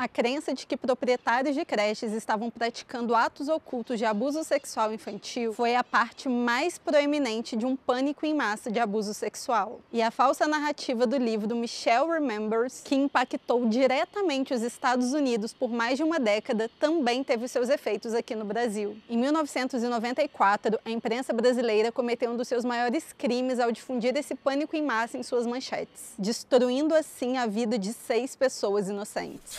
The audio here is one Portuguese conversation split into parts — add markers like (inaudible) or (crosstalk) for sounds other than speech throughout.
A crença de que proprietários de creches estavam praticando atos ocultos de abuso sexual infantil foi a parte mais proeminente de um pânico em massa de abuso sexual. E a falsa narrativa do livro Michelle Remembers, que impactou diretamente os Estados Unidos por mais de uma década, também teve seus efeitos aqui no Brasil. Em 1994, a imprensa brasileira cometeu um dos seus maiores crimes ao difundir esse pânico em massa em suas manchetes, destruindo assim a vida de seis pessoas inocentes.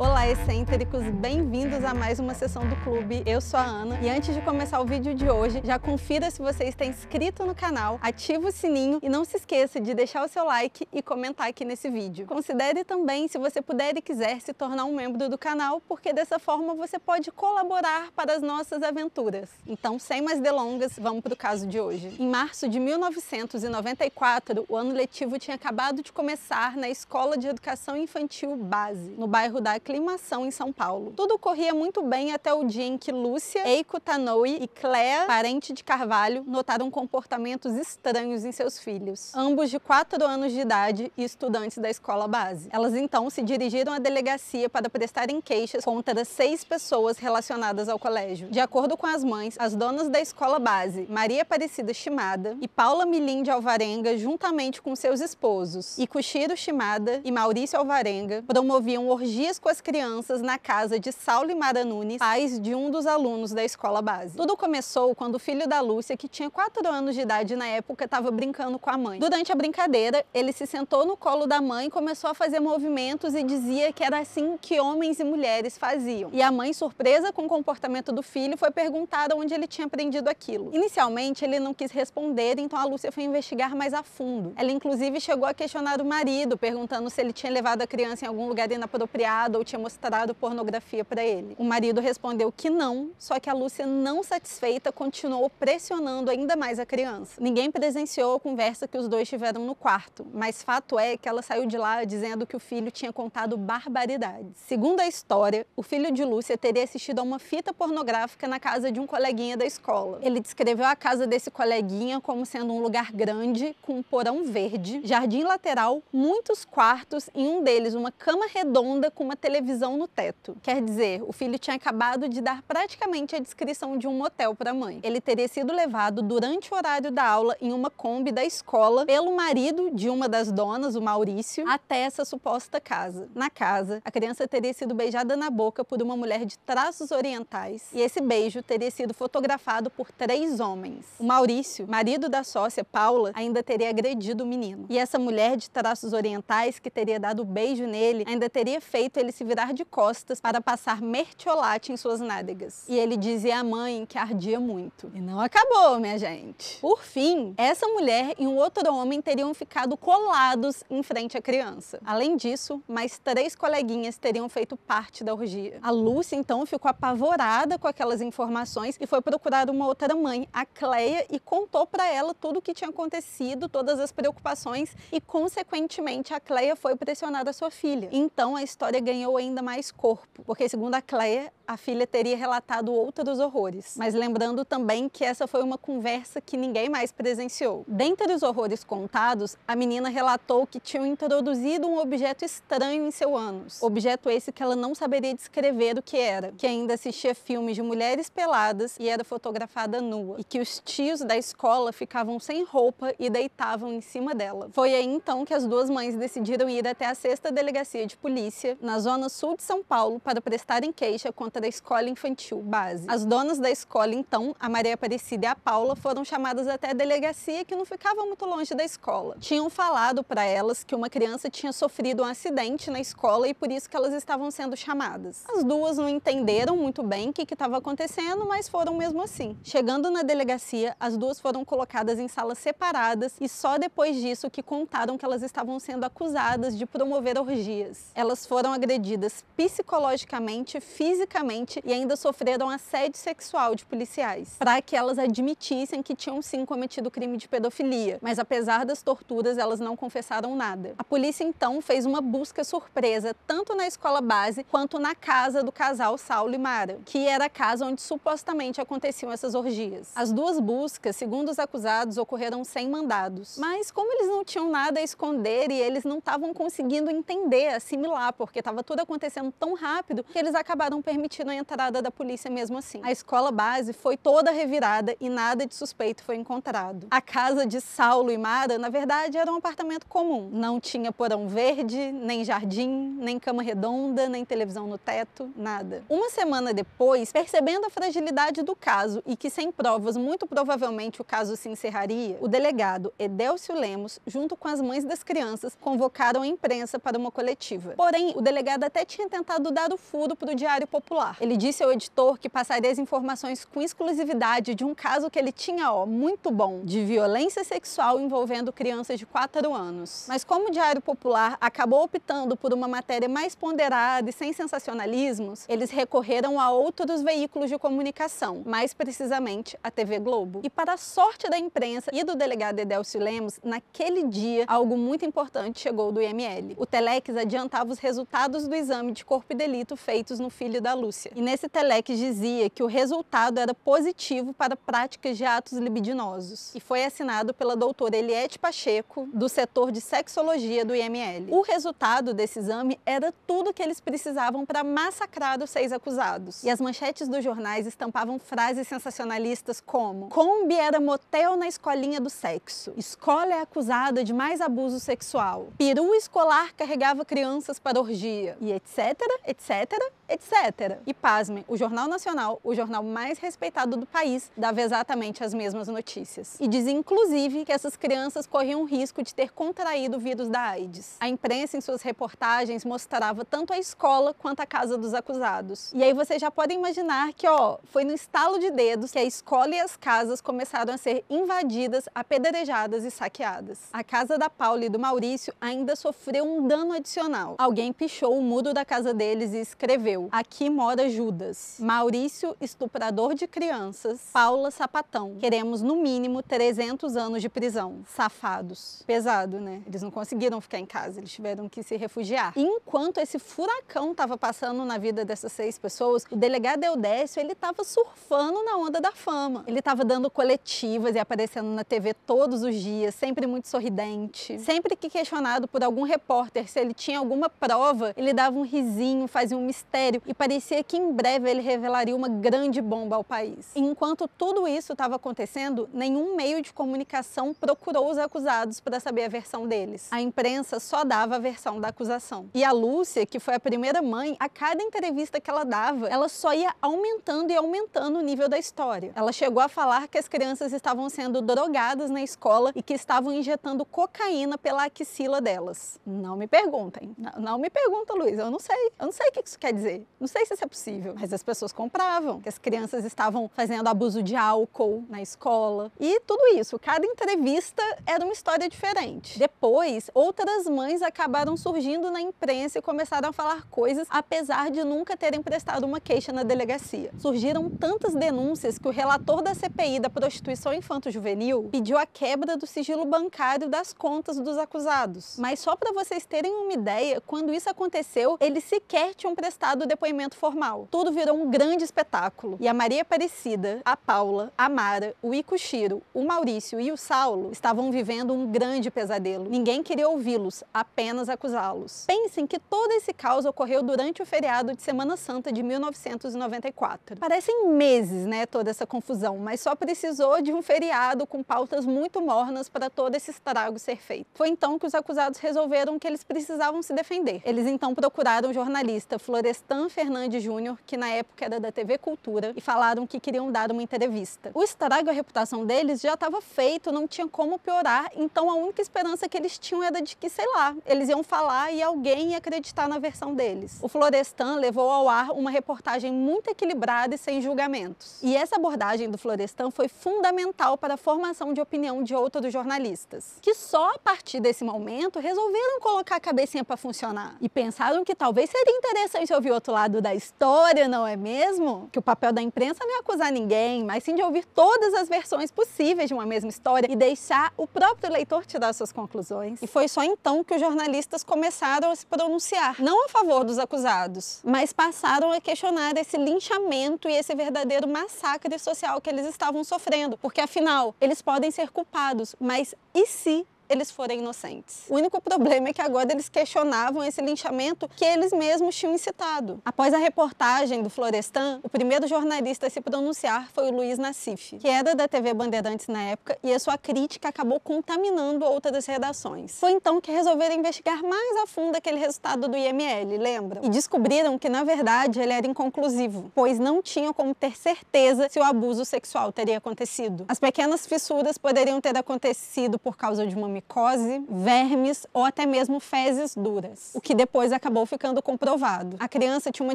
Olá, excêntricos! Bem-vindos a mais uma sessão do clube. Eu sou a Ana e antes de começar o vídeo de hoje, já confira se você está inscrito no canal, ativa o sininho e não se esqueça de deixar o seu like e comentar aqui nesse vídeo. Considere também, se você puder e quiser, se tornar um membro do canal, porque dessa forma você pode colaborar para as nossas aventuras. Então, sem mais delongas, vamos para o caso de hoje. Em março de 1994, o ano letivo tinha acabado de começar na Escola de Educação Infantil Base, no bairro da Aclimação, em São Paulo. Tudo corria muito bem até o dia em que Lúcia, Eiko Tanoe e Clea, parente de Carvalho, notaram comportamentos estranhos em seus filhos, ambos de 4 anos de idade e estudantes da escola base. Elas então se dirigiram à delegacia para prestarem queixas contra seis pessoas relacionadas ao colégio. De acordo com as mães, as donas da escola base, Maria Aparecida Shimada e Paula Milim de Alvarenga, juntamente com seus esposos, Ikushiro Shimada e Maurício Alvarenga, promoviam orgias com as crianças na casa de Saulo e Mara Nunes, pais de um dos alunos da escola base. Tudo começou quando o filho da Lúcia, que tinha 4 anos de idade na época, estava brincando com a mãe. Durante a brincadeira, ele se sentou no colo da mãe, começou a fazer movimentos e dizia que era assim que homens e mulheres faziam. E a mãe, surpresa com o comportamento do filho, foi perguntada onde ele tinha aprendido aquilo. Inicialmente, ele não quis responder, então a Lúcia foi investigar mais a fundo. Ela inclusive chegou a questionar o marido, perguntando se ele tinha levado a criança em algum lugar inapropriado ou tinha mostrado pornografia para ele. O marido respondeu que não, só que a Lúcia, não satisfeita, continuou pressionando ainda mais a criança. Ninguém presenciou a conversa que os dois tiveram no quarto, mas fato é que ela saiu de lá dizendo que o filho tinha contado barbaridades. Segundo a história, o filho de Lúcia teria assistido a uma fita pornográfica na casa de um coleguinha da escola. Ele descreveu a casa desse coleguinha como sendo um lugar grande, com um porão verde, jardim lateral, muitos quartos, em um deles uma cama redonda com uma televisão no teto. Quer dizer, o filho tinha acabado de dar praticamente a descrição de um motel para a mãe. Ele teria sido levado durante o horário da aula em uma Kombi da escola pelo marido de uma das donas, o Maurício, até essa suposta casa. Na casa, a criança teria sido beijada na boca por uma mulher de traços orientais e esse beijo teria sido fotografado por três homens. O Maurício, marido da sócia Paula, ainda teria agredido o menino. E essa mulher de traços orientais que teria dado o beijo nele ainda teria feito ele se virar de costas para passar mertiolate em suas nádegas. E ele dizia à mãe que ardia muito. E não acabou, minha gente. Por fim, essa mulher e um outro homem teriam ficado colados em frente à criança. Além disso, mais três coleguinhas teriam feito parte da orgia. A Lúcia, então, ficou apavorada com aquelas informações e foi procurar uma outra mãe, a Cleia, e contou para ela tudo o que tinha acontecido, todas as preocupações e, consequentemente, a Cleia foi pressionar a sua filha. Então, a história ganhou ainda mais corpo, porque segundo a Cleia, a filha teria relatado outros horrores. Mas lembrando também que essa foi uma conversa que ninguém mais presenciou. Dentre os horrores contados, a menina relatou que tinham introduzido um objeto estranho em seu ânus. Objeto esse que ela não saberia descrever o que era, que ainda assistia filmes de mulheres peladas e era fotografada nua, e que os tios da escola ficavam sem roupa e deitavam em cima dela. Foi aí então que as duas mães decidiram ir até a sexta delegacia de polícia, na zona sul de São Paulo, para prestarem queixa contra a escola infantil base. As donas da escola, então, a Maria Aparecida e a Paula, foram chamadas até a delegacia que não ficava muito longe da escola. Tinham falado para elas que uma criança tinha sofrido um acidente na escola e por isso que elas estavam sendo chamadas. As duas não entenderam muito bem o que estava acontecendo, mas foram mesmo assim. Chegando na delegacia, as duas foram colocadas em salas separadas e só depois disso que contaram que elas estavam sendo acusadas de promover orgias. Elas foram agredidas agredidas psicologicamente, fisicamente e ainda sofreram assédio sexual de policiais, para que elas admitissem que tinham sim cometido crime de pedofilia. Mas apesar das torturas, elas não confessaram nada. A polícia então fez uma busca surpresa tanto na escola base quanto na casa do casal Saulo e Mara, que era a casa onde supostamente aconteciam essas orgias. As duas buscas, segundo os acusados, ocorreram sem mandados. Mas como eles não tinham nada a esconder e eles não estavam conseguindo entender, assimilar, porque estava tudo acontecendo tão rápido que eles acabaram permitindo a entrada da polícia mesmo assim. A escola base foi toda revirada e nada de suspeito foi encontrado. A casa de Saulo e Mara, na verdade, era um apartamento comum. Não tinha porão verde, nem jardim, nem cama redonda, nem televisão no teto, nada. Uma semana depois, percebendo a fragilidade do caso e que sem provas muito provavelmente o caso se encerraria, o delegado Edélcio Lemos, junto com as mães das crianças, convocaram a imprensa para uma coletiva. Porém, o delegado até tinha tentado dar o furo para o Diário Popular. Ele disse ao editor que passaria as informações com exclusividade de um caso que ele tinha, ó, muito bom, de violência sexual envolvendo crianças de 4 anos. Mas como o Diário Popular acabou optando por uma matéria mais ponderada e sem sensacionalismos, eles recorreram a outros veículos de comunicação, mais precisamente a TV Globo. E para a sorte da imprensa e do delegado Edelcio Lemos, naquele dia, algo muito importante chegou do IML. O Telex adiantava os resultados do exame de corpo e delito feitos no filho da Lúcia. E nesse Telex dizia que o resultado era positivo para práticas de atos libidinosos. E foi assinado pela doutora Eliette Pacheco, do setor de sexologia do IML. O resultado desse exame era tudo que eles precisavam para massacrar os seis acusados. E as manchetes dos jornais estampavam frases sensacionalistas como Kombi era motel na escolinha do sexo. Escola é acusada de mais abuso sexual. Peru escolar carregava crianças para orgia. E etc, etc, etc. E pasmem, o Jornal Nacional, o jornal mais respeitado do país, dava exatamente as mesmas notícias. E dizia inclusive que essas crianças corriam o risco de ter contraído o vírus da AIDS. A imprensa em suas reportagens mostrava tanto a escola quanto a casa dos acusados. E aí você já pode imaginar que, ó, foi no estalo de dedos que a escola e as casas começaram a ser invadidas, apedrejadas e saqueadas. A casa da Paula e do Maurício ainda sofreu um dano adicional. Alguém pichou o muro da casa deles e escreveu: Aqui mora Judas. Maurício, estuprador de crianças. Paula, sapatão. Queremos no mínimo 300 anos de prisão. Safados. Pesado, né? Eles não conseguiram ficar em casa, eles tiveram que se refugiar. Enquanto esse furacão estava passando na vida dessas seis pessoas, o delegado Eudécio, ele estava surfando na onda da fama. Ele estava dando coletivas e aparecendo na TV todos os dias, sempre muito sorridente. Sempre que questionado por algum repórter se ele tinha alguma prova, ele dava um risinho, fazia um mistério e parecia que em breve ele revelaria uma grande bomba ao país. Enquanto tudo isso estava acontecendo, nenhum meio de comunicação procurou os acusados para saber a versão deles. A imprensa só dava a versão da acusação. E a Lúcia, que foi a primeira mãe, a cada entrevista que ela dava, ela só ia aumentando e aumentando o nível da história. Ela chegou a falar que as crianças estavam sendo drogadas na escola e que estavam injetando cocaína pela axila delas. Não me perguntem. Não, não me pergunta, Luiz. Eu não sei. Eu não sei o que isso quer dizer. Não sei se isso é possível. Mas as pessoas compravam que as crianças estavam fazendo abuso de álcool na escola. E tudo isso. Cada entrevista era uma história diferente. Depois, outras mães acabaram surgindo na imprensa e começaram a falar coisas, apesar de nunca terem prestado uma queixa na delegacia. Surgiram tantas denúncias que o relator da CPI da prostituição infanto-juvenil pediu a quebra do sigilo bancário das contas dos acusados. Mas só para vocês terem uma ideia, quando isso aconteceu, eles sequer tinham prestado depoimento formal. Tudo virou um grande espetáculo. E a Maria Aparecida, a Paula, a Mara, o Ikushiro, o Maurício e o Saulo estavam vivendo um grande pesadelo. Ninguém queria ouvi-los, apenas acusá-los. Pensem que todo esse caos ocorreu durante o feriado de Semana Santa de 1994. Parecem meses, né, toda essa confusão, mas só precisou de um feriado com pautas muito mornas para todo esse estrago ser feito. Foi então que os acusados resolveram que eles precisavam se defender. Eles então procuraram o jornalista Florestan Fernandes Júnior, que na época era da TV Cultura, e falaram que queriam dar uma entrevista. O estrago a reputação deles já estava feito, não tinha como piorar, então a única esperança que eles tinham era de que, sei lá, eles iam falar e alguém ia acreditar na versão deles. O Florestan levou ao ar uma reportagem muito equilibrada e sem julgamentos. E essa abordagem do Florestan foi fundamental para a formação de opinião de outros jornalistas, que só a partir desse momento resolveram colocar a cabecinha para funcionar e pensaram que talvez seria interessante ouvir outro lado da história, não é mesmo? Que o papel da imprensa não é acusar ninguém, mas sim de ouvir todas as versões possíveis de uma mesma história e deixar o próprio leitor tirar suas conclusões. E foi só então que os jornalistas começaram a se pronunciar, não a favor dos acusados, mas passaram a questionar esse linchamento e esse verdadeiro massacre social que eles estavam sofrendo, porque afinal, eles podem ser culpados, mas e se eles forem inocentes. O único problema é que agora eles questionavam esse linchamento que eles mesmos tinham incitado. Após a reportagem do Florestan, o primeiro jornalista a se pronunciar foi o Luiz Nassif, que era da TV Bandeirantes na época, e a sua crítica acabou contaminando outras redações. Foi então que resolveram investigar mais a fundo aquele resultado do IML, lembram? E descobriram que, na verdade, ele era inconclusivo, pois não tinham como ter certeza se o abuso sexual teria acontecido. As pequenas fissuras poderiam ter acontecido por causa de uma micose, vermes ou até mesmo fezes duras, o que depois acabou ficando comprovado. A criança tinha uma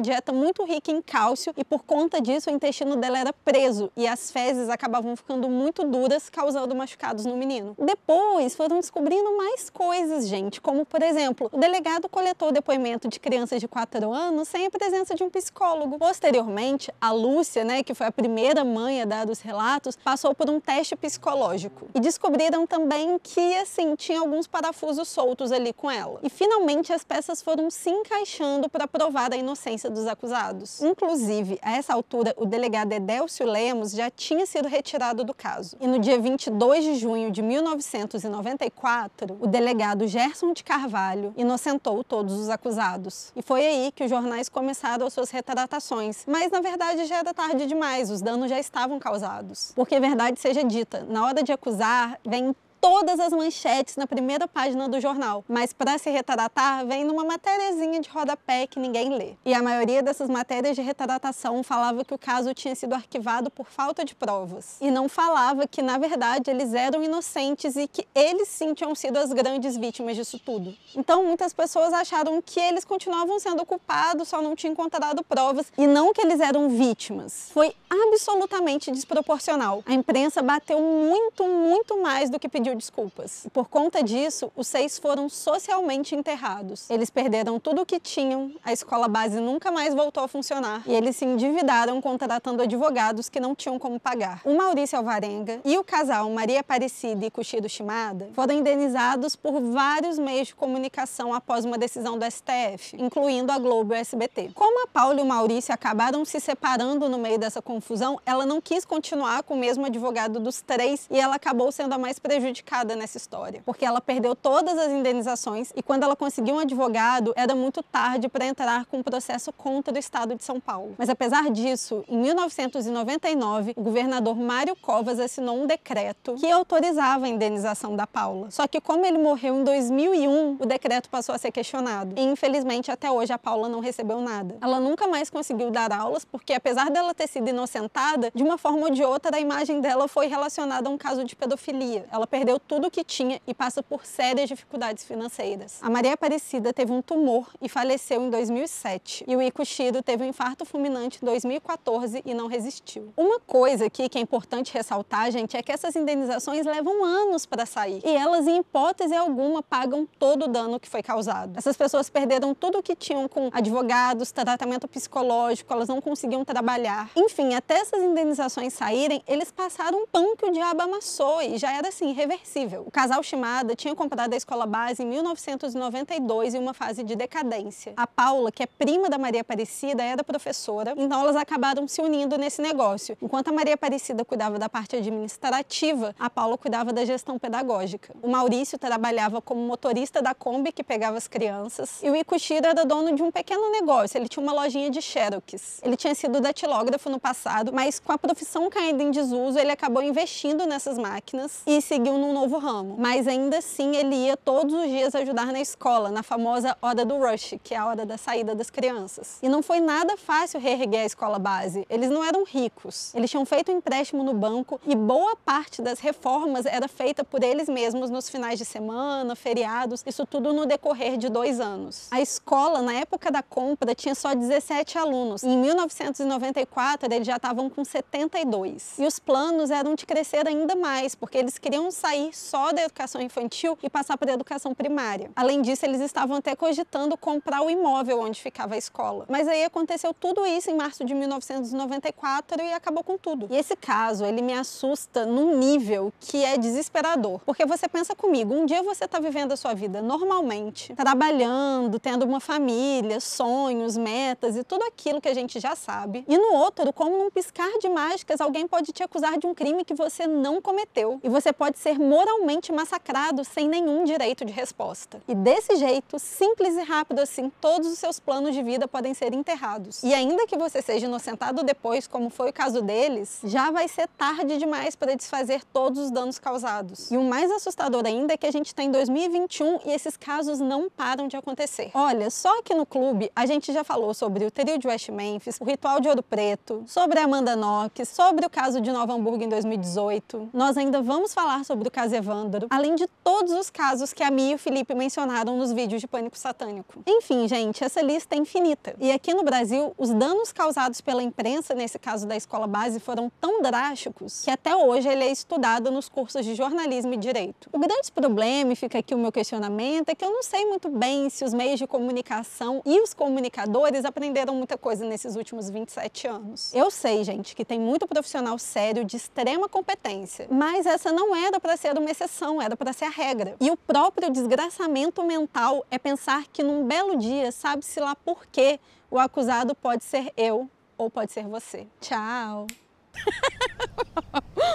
dieta muito rica em cálcio e por conta disso o intestino dela era preso e as fezes acabavam ficando muito duras, causando machucados no menino. Depois foram descobrindo mais coisas, gente, como por exemplo, o delegado coletou depoimento de crianças de 4 anos sem a presença de um psicólogo. Posteriormente, a Lúcia, né, que foi a primeira mãe a dar os relatos, passou por um teste psicológico e descobriram também que assim, tinha alguns parafusos soltos ali com ela. E finalmente as peças foram se encaixando para provar a inocência dos acusados. Inclusive, a essa altura, o delegado Edélcio Lemos já tinha sido retirado do caso. E no dia 22 de junho de 1994, o delegado Gerson de Carvalho inocentou todos os acusados. E foi aí que os jornais começaram as suas retratações. Mas na verdade já era tarde demais, os danos já estavam causados. Porque verdade seja dita, na hora de acusar, vem todas as manchetes na primeira página do jornal, mas para se retratar vem numa matériazinha de rodapé que ninguém lê. E a maioria dessas matérias de retratação falava que o caso tinha sido arquivado por falta de provas e não falava que na verdade eles eram inocentes e que eles sim tinham sido as grandes vítimas disso tudo. Então muitas pessoas acharam que eles continuavam sendo culpados, só não tinham encontrado provas e não que eles eram vítimas. Foi absolutamente desproporcional. A imprensa bateu muito, muito mais do que pediu desculpas. Por conta disso, os seis foram socialmente enterrados. Eles perderam tudo o que tinham, a escola base nunca mais voltou a funcionar e eles se endividaram contratando advogados que não tinham como pagar. O Maurício Alvarenga e o casal Maria Aparecida e Cuxido Shimada foram indenizados por vários meios de comunicação após uma decisão do STF, incluindo a Globo e o SBT. Como a Paula e o Maurício acabaram se separando no meio dessa confusão, ela não quis continuar com o mesmo advogado dos três e ela acabou sendo a mais prejudicada prejudicada nessa história, porque ela perdeu todas as indenizações e quando ela conseguiu um advogado, era muito tarde para entrar com um processo contra o estado de São Paulo. Mas apesar disso, em 1999, o governador Mário Covas assinou um decreto que autorizava a indenização da Paula. Só que como ele morreu em 2001, o decreto passou a ser questionado. E infelizmente até hoje a Paula não recebeu nada. Ela nunca mais conseguiu dar aulas porque apesar dela ter sido inocentada, de uma forma ou de outra a imagem dela foi relacionada a um caso de pedofilia. Ela perdeu perdeu tudo o que tinha e passa por sérias dificuldades financeiras. A Maria Aparecida teve um tumor e faleceu em 2007. E o Ico teve um infarto fulminante em 2014 e não resistiu. Uma coisa aqui que é importante ressaltar, gente, é que essas indenizações levam anos para sair. E elas, em hipótese alguma, pagam todo o dano que foi causado. Essas pessoas perderam tudo o que tinham com advogados, tratamento psicológico, elas não conseguiam trabalhar. Enfim, até essas indenizações saírem, eles passaram um pão que o diabo amassou e já era assim, irreversível. O casal Shimada tinha comprado a escola base em 1992 em uma fase de decadência. A Paula, que é prima da Maria Aparecida, era professora, então elas acabaram se unindo nesse negócio. Enquanto a Maria Aparecida cuidava da parte administrativa, a Paula cuidava da gestão pedagógica. O Maurício trabalhava como motorista da Kombi que pegava as crianças e o Ikushiro era dono de um pequeno negócio, ele tinha uma lojinha de xerox. Ele tinha sido datilógrafo no passado, mas com a profissão caindo em desuso, ele acabou investindo nessas máquinas e seguiu no num novo ramo, mas ainda assim ele ia todos os dias ajudar na escola, na famosa hora do rush, que é a hora da saída das crianças. E não foi nada fácil reerguer a escola base. Eles não eram ricos. Eles tinham feito um empréstimo no banco e boa parte das reformas era feita por eles mesmos nos finais de semana, feriados, isso tudo no decorrer de dois anos. A escola, na época da compra, tinha só 17 alunos. Em 1994, eles já estavam com 72. E os planos eram de crescer ainda mais, porque eles queriam sair só da educação infantil e passar para a educação primária. Além disso, eles estavam até cogitando comprar o imóvel onde ficava a escola. Mas aí aconteceu tudo isso em março de 1994 e acabou com tudo. E esse caso, ele me assusta num nível que é desesperador. Porque você pensa comigo, um dia você está vivendo a sua vida normalmente, trabalhando, tendo uma família, sonhos, metas e tudo aquilo que a gente já sabe. E no outro, como num piscar de mágicas, alguém pode te acusar de um crime que você não cometeu. E você pode ser moralmente massacrado sem nenhum direito de resposta. E desse jeito, simples e rápido assim, todos os seus planos de vida podem ser enterrados. E ainda que você seja inocentado depois, como foi o caso deles, já vai ser tarde demais para desfazer todos os danos causados. E o mais assustador ainda é que a gente está em 2021 e esses casos não param de acontecer. Olha, só aqui no clube a gente já falou sobre o trio de West Memphis, o ritual de Ouro Preto, sobre a Amanda Knox, sobre o caso de Nova Hamburgo em 2018. Nós ainda vamos falar sobre o caso Evandro, além de todos os casos que a Mia e o Felipe mencionaram nos vídeos de Pânico Satânico. Enfim, gente, essa lista é infinita. E aqui no Brasil, os danos causados pela imprensa nesse caso da escola base foram tão drásticos que até hoje ele é estudado nos cursos de jornalismo e direito. O grande problema, e fica aqui o meu questionamento, é que eu não sei muito bem se os meios de comunicação e os comunicadores aprenderam muita coisa nesses últimos 27 anos. Eu sei, gente, que tem muito profissional sério de extrema competência, mas essa não era para ser uma exceção, era para ser a regra. E o próprio desgraçamento mental é pensar que num belo dia, sabe-se lá por quê, o acusado pode ser eu ou pode ser você. Tchau! (laughs)